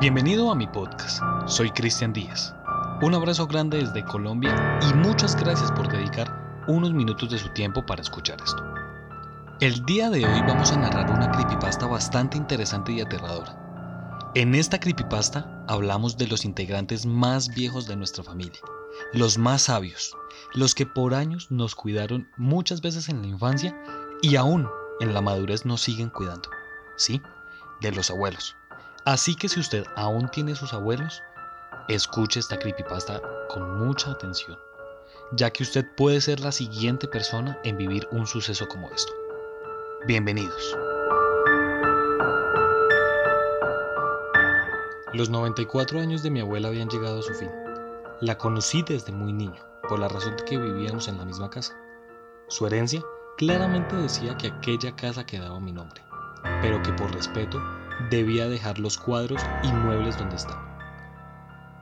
Bienvenido a mi podcast. Soy Cristian Díaz. Un abrazo grande desde Colombia y muchas gracias por dedicar unos minutos de su tiempo para escuchar esto. El día de hoy vamos a narrar una creepypasta bastante interesante y aterradora. En esta creepypasta hablamos de los integrantes más viejos de nuestra familia, los más sabios, los que por años nos cuidaron muchas veces en la infancia y aún en la madurez nos siguen cuidando. Sí, de los abuelos. Así que si usted aún tiene sus abuelos, escuche esta creepypasta con mucha atención, ya que usted puede ser la siguiente persona en vivir un suceso como esto. Bienvenidos. Los 94 años de mi abuela habían llegado a su fin. La conocí desde muy niño, por la razón de que vivíamos en la misma casa. Su herencia claramente decía que aquella casa quedaba mi nombre, pero que por respeto debía dejar los cuadros y muebles donde estaba.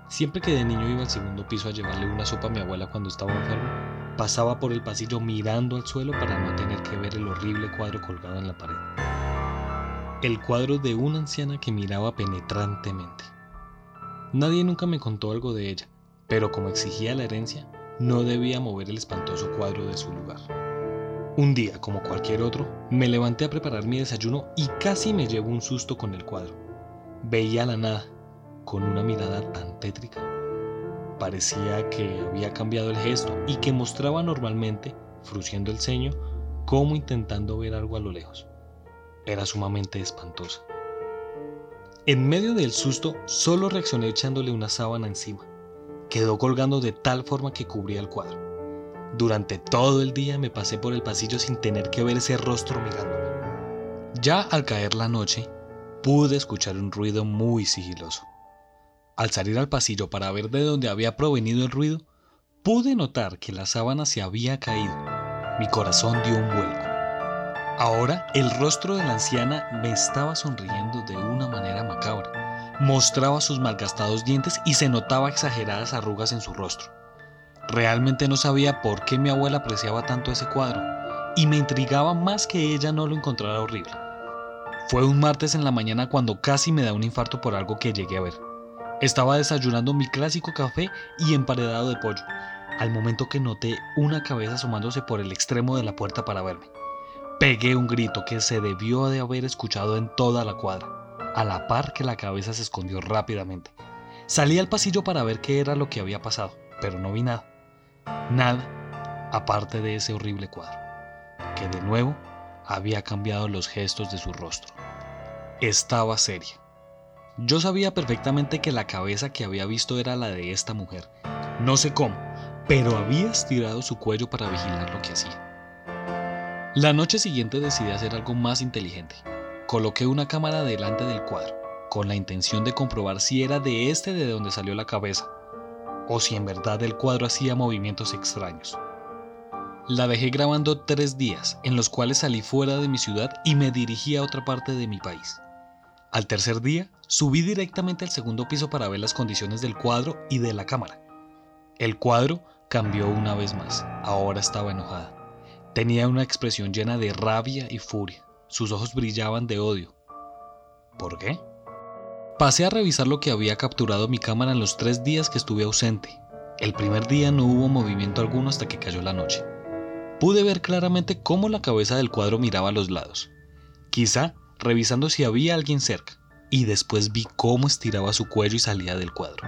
Siempre que de niño iba al segundo piso a llevarle una sopa a mi abuela cuando estaba enfermo, pasaba por el pasillo mirando al suelo para no tener que ver el horrible cuadro colgado en la pared. El cuadro de una anciana que miraba penetrantemente. Nadie nunca me contó algo de ella, pero como exigía la herencia, no debía mover el espantoso cuadro de su lugar. Un día, como cualquier otro, me levanté a preparar mi desayuno y casi me llevo un susto con el cuadro. Veía la nada, con una mirada tan tétrica. Parecía que había cambiado el gesto y que mostraba normalmente, frunciendo el ceño, como intentando ver algo a lo lejos. Era sumamente espantosa. En medio del susto, solo reaccioné echándole una sábana encima. Quedó colgando de tal forma que cubría el cuadro. Durante todo el día me pasé por el pasillo sin tener que ver ese rostro mirándome. Ya al caer la noche, pude escuchar un ruido muy sigiloso. Al salir al pasillo para ver de dónde había provenido el ruido, pude notar que la sábana se había caído. Mi corazón dio un vuelco. Ahora el rostro de la anciana me estaba sonriendo de una manera macabra. Mostraba sus malgastados dientes y se notaba exageradas arrugas en su rostro. Realmente no sabía por qué mi abuela apreciaba tanto ese cuadro, y me intrigaba más que ella no lo encontrara horrible. Fue un martes en la mañana cuando casi me da un infarto por algo que llegué a ver. Estaba desayunando mi clásico café y emparedado de pollo, al momento que noté una cabeza asomándose por el extremo de la puerta para verme. Pegué un grito que se debió de haber escuchado en toda la cuadra, a la par que la cabeza se escondió rápidamente. Salí al pasillo para ver qué era lo que había pasado, pero no vi nada. Nada aparte de ese horrible cuadro, que de nuevo había cambiado los gestos de su rostro. Estaba seria. Yo sabía perfectamente que la cabeza que había visto era la de esta mujer. No sé cómo, pero había estirado su cuello para vigilar lo que hacía. La noche siguiente decidí hacer algo más inteligente. Coloqué una cámara delante del cuadro, con la intención de comprobar si era de este de donde salió la cabeza o si en verdad el cuadro hacía movimientos extraños. La dejé grabando tres días, en los cuales salí fuera de mi ciudad y me dirigí a otra parte de mi país. Al tercer día, subí directamente al segundo piso para ver las condiciones del cuadro y de la cámara. El cuadro cambió una vez más, ahora estaba enojada. Tenía una expresión llena de rabia y furia, sus ojos brillaban de odio. ¿Por qué? Pasé a revisar lo que había capturado mi cámara en los tres días que estuve ausente. El primer día no hubo movimiento alguno hasta que cayó la noche. Pude ver claramente cómo la cabeza del cuadro miraba a los lados, quizá revisando si había alguien cerca, y después vi cómo estiraba su cuello y salía del cuadro.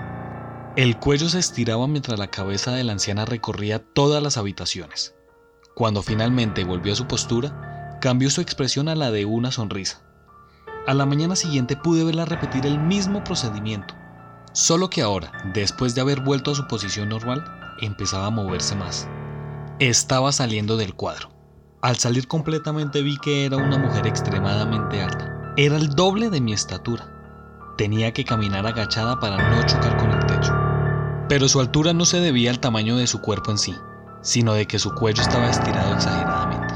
El cuello se estiraba mientras la cabeza de la anciana recorría todas las habitaciones. Cuando finalmente volvió a su postura, cambió su expresión a la de una sonrisa. A la mañana siguiente pude verla repetir el mismo procedimiento, solo que ahora, después de haber vuelto a su posición normal, empezaba a moverse más. Estaba saliendo del cuadro. Al salir completamente vi que era una mujer extremadamente alta. Era el doble de mi estatura. Tenía que caminar agachada para no chocar con el techo. Pero su altura no se debía al tamaño de su cuerpo en sí, sino de que su cuello estaba estirado exageradamente.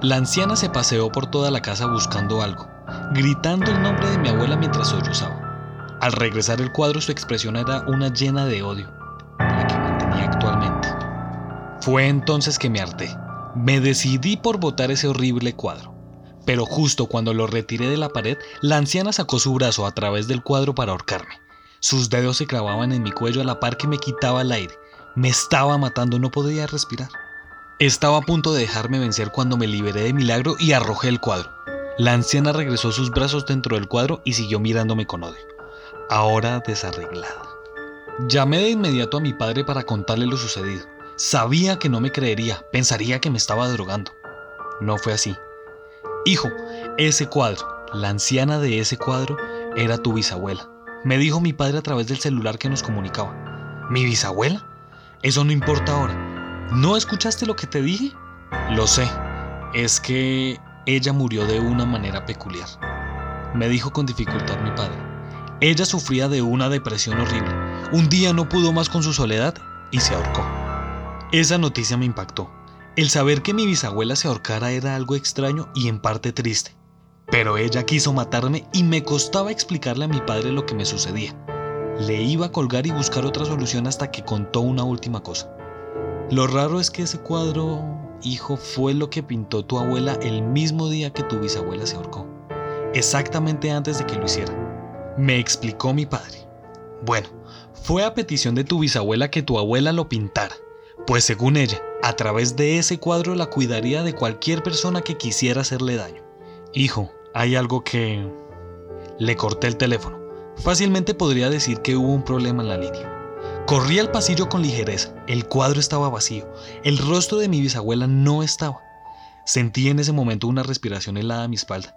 La anciana se paseó por toda la casa buscando algo, gritando el nombre de mi abuela mientras sollozaba. Al regresar el cuadro su expresión era una llena de odio, la que mantenía actualmente. Fue entonces que me harté. Me decidí por botar ese horrible cuadro. pero justo cuando lo retiré de la pared, la anciana sacó su brazo a través del cuadro para ahorcarme. Sus dedos se clavaban en mi cuello a la par que me quitaba el aire. Me estaba matando, no podía respirar. Estaba a punto de dejarme vencer cuando me liberé de milagro y arrojé el cuadro. La anciana regresó sus brazos dentro del cuadro y siguió mirándome con odio. Ahora desarreglada. Llamé de inmediato a mi padre para contarle lo sucedido. Sabía que no me creería, pensaría que me estaba drogando. No fue así. Hijo, ese cuadro, la anciana de ese cuadro, era tu bisabuela. Me dijo mi padre a través del celular que nos comunicaba. ¿Mi bisabuela? Eso no importa ahora. ¿No escuchaste lo que te dije? Lo sé. Es que ella murió de una manera peculiar. Me dijo con dificultad mi padre. Ella sufría de una depresión horrible. Un día no pudo más con su soledad y se ahorcó. Esa noticia me impactó. El saber que mi bisabuela se ahorcara era algo extraño y en parte triste. Pero ella quiso matarme y me costaba explicarle a mi padre lo que me sucedía. Le iba a colgar y buscar otra solución hasta que contó una última cosa. Lo raro es que ese cuadro, hijo, fue lo que pintó tu abuela el mismo día que tu bisabuela se ahorcó. Exactamente antes de que lo hiciera. Me explicó mi padre. Bueno, fue a petición de tu bisabuela que tu abuela lo pintara, pues según ella, a través de ese cuadro la cuidaría de cualquier persona que quisiera hacerle daño. Hijo, hay algo que... Le corté el teléfono. Fácilmente podría decir que hubo un problema en la línea. Corrí al pasillo con ligereza. El cuadro estaba vacío. El rostro de mi bisabuela no estaba. Sentí en ese momento una respiración helada a mi espalda.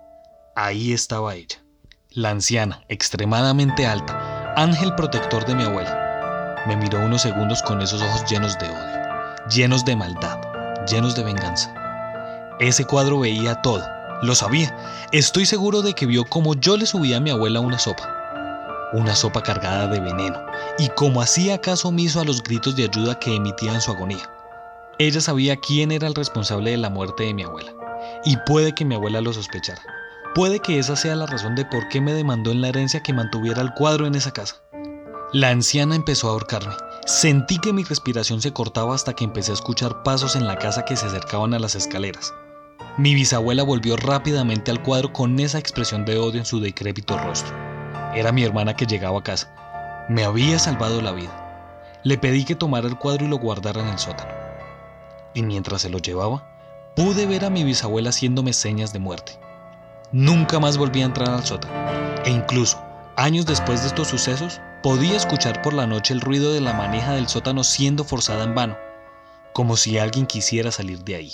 Ahí estaba ella. La anciana, extremadamente alta, ángel protector de mi abuela. Me miró unos segundos con esos ojos llenos de odio, llenos de maldad, llenos de venganza. Ese cuadro veía todo, lo sabía. Estoy seguro de que vio como yo le subía a mi abuela una sopa. Una sopa cargada de veneno. Y como hacía caso omiso a los gritos de ayuda que emitían su agonía. Ella sabía quién era el responsable de la muerte de mi abuela. Y puede que mi abuela lo sospechara. Puede que esa sea la razón de por qué me demandó en la herencia que mantuviera el cuadro en esa casa. La anciana empezó a ahorcarme. Sentí que mi respiración se cortaba hasta que empecé a escuchar pasos en la casa que se acercaban a las escaleras. Mi bisabuela volvió rápidamente al cuadro con esa expresión de odio en su decrépito rostro. Era mi hermana que llegaba a casa. Me había salvado la vida. Le pedí que tomara el cuadro y lo guardara en el sótano. Y mientras se lo llevaba, pude ver a mi bisabuela haciéndome señas de muerte. Nunca más volví a entrar al sótano. E incluso, años después de estos sucesos, podía escuchar por la noche el ruido de la maneja del sótano siendo forzada en vano, como si alguien quisiera salir de ahí.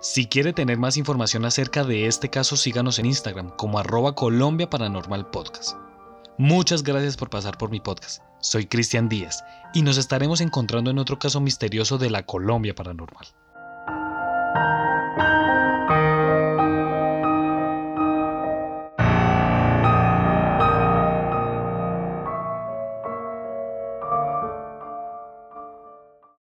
Si quiere tener más información acerca de este caso, síganos en Instagram como arroba Colombia Paranormal Podcast. Muchas gracias por pasar por mi podcast. Soy Cristian Díaz y nos estaremos encontrando en otro caso misterioso de la Colombia Paranormal.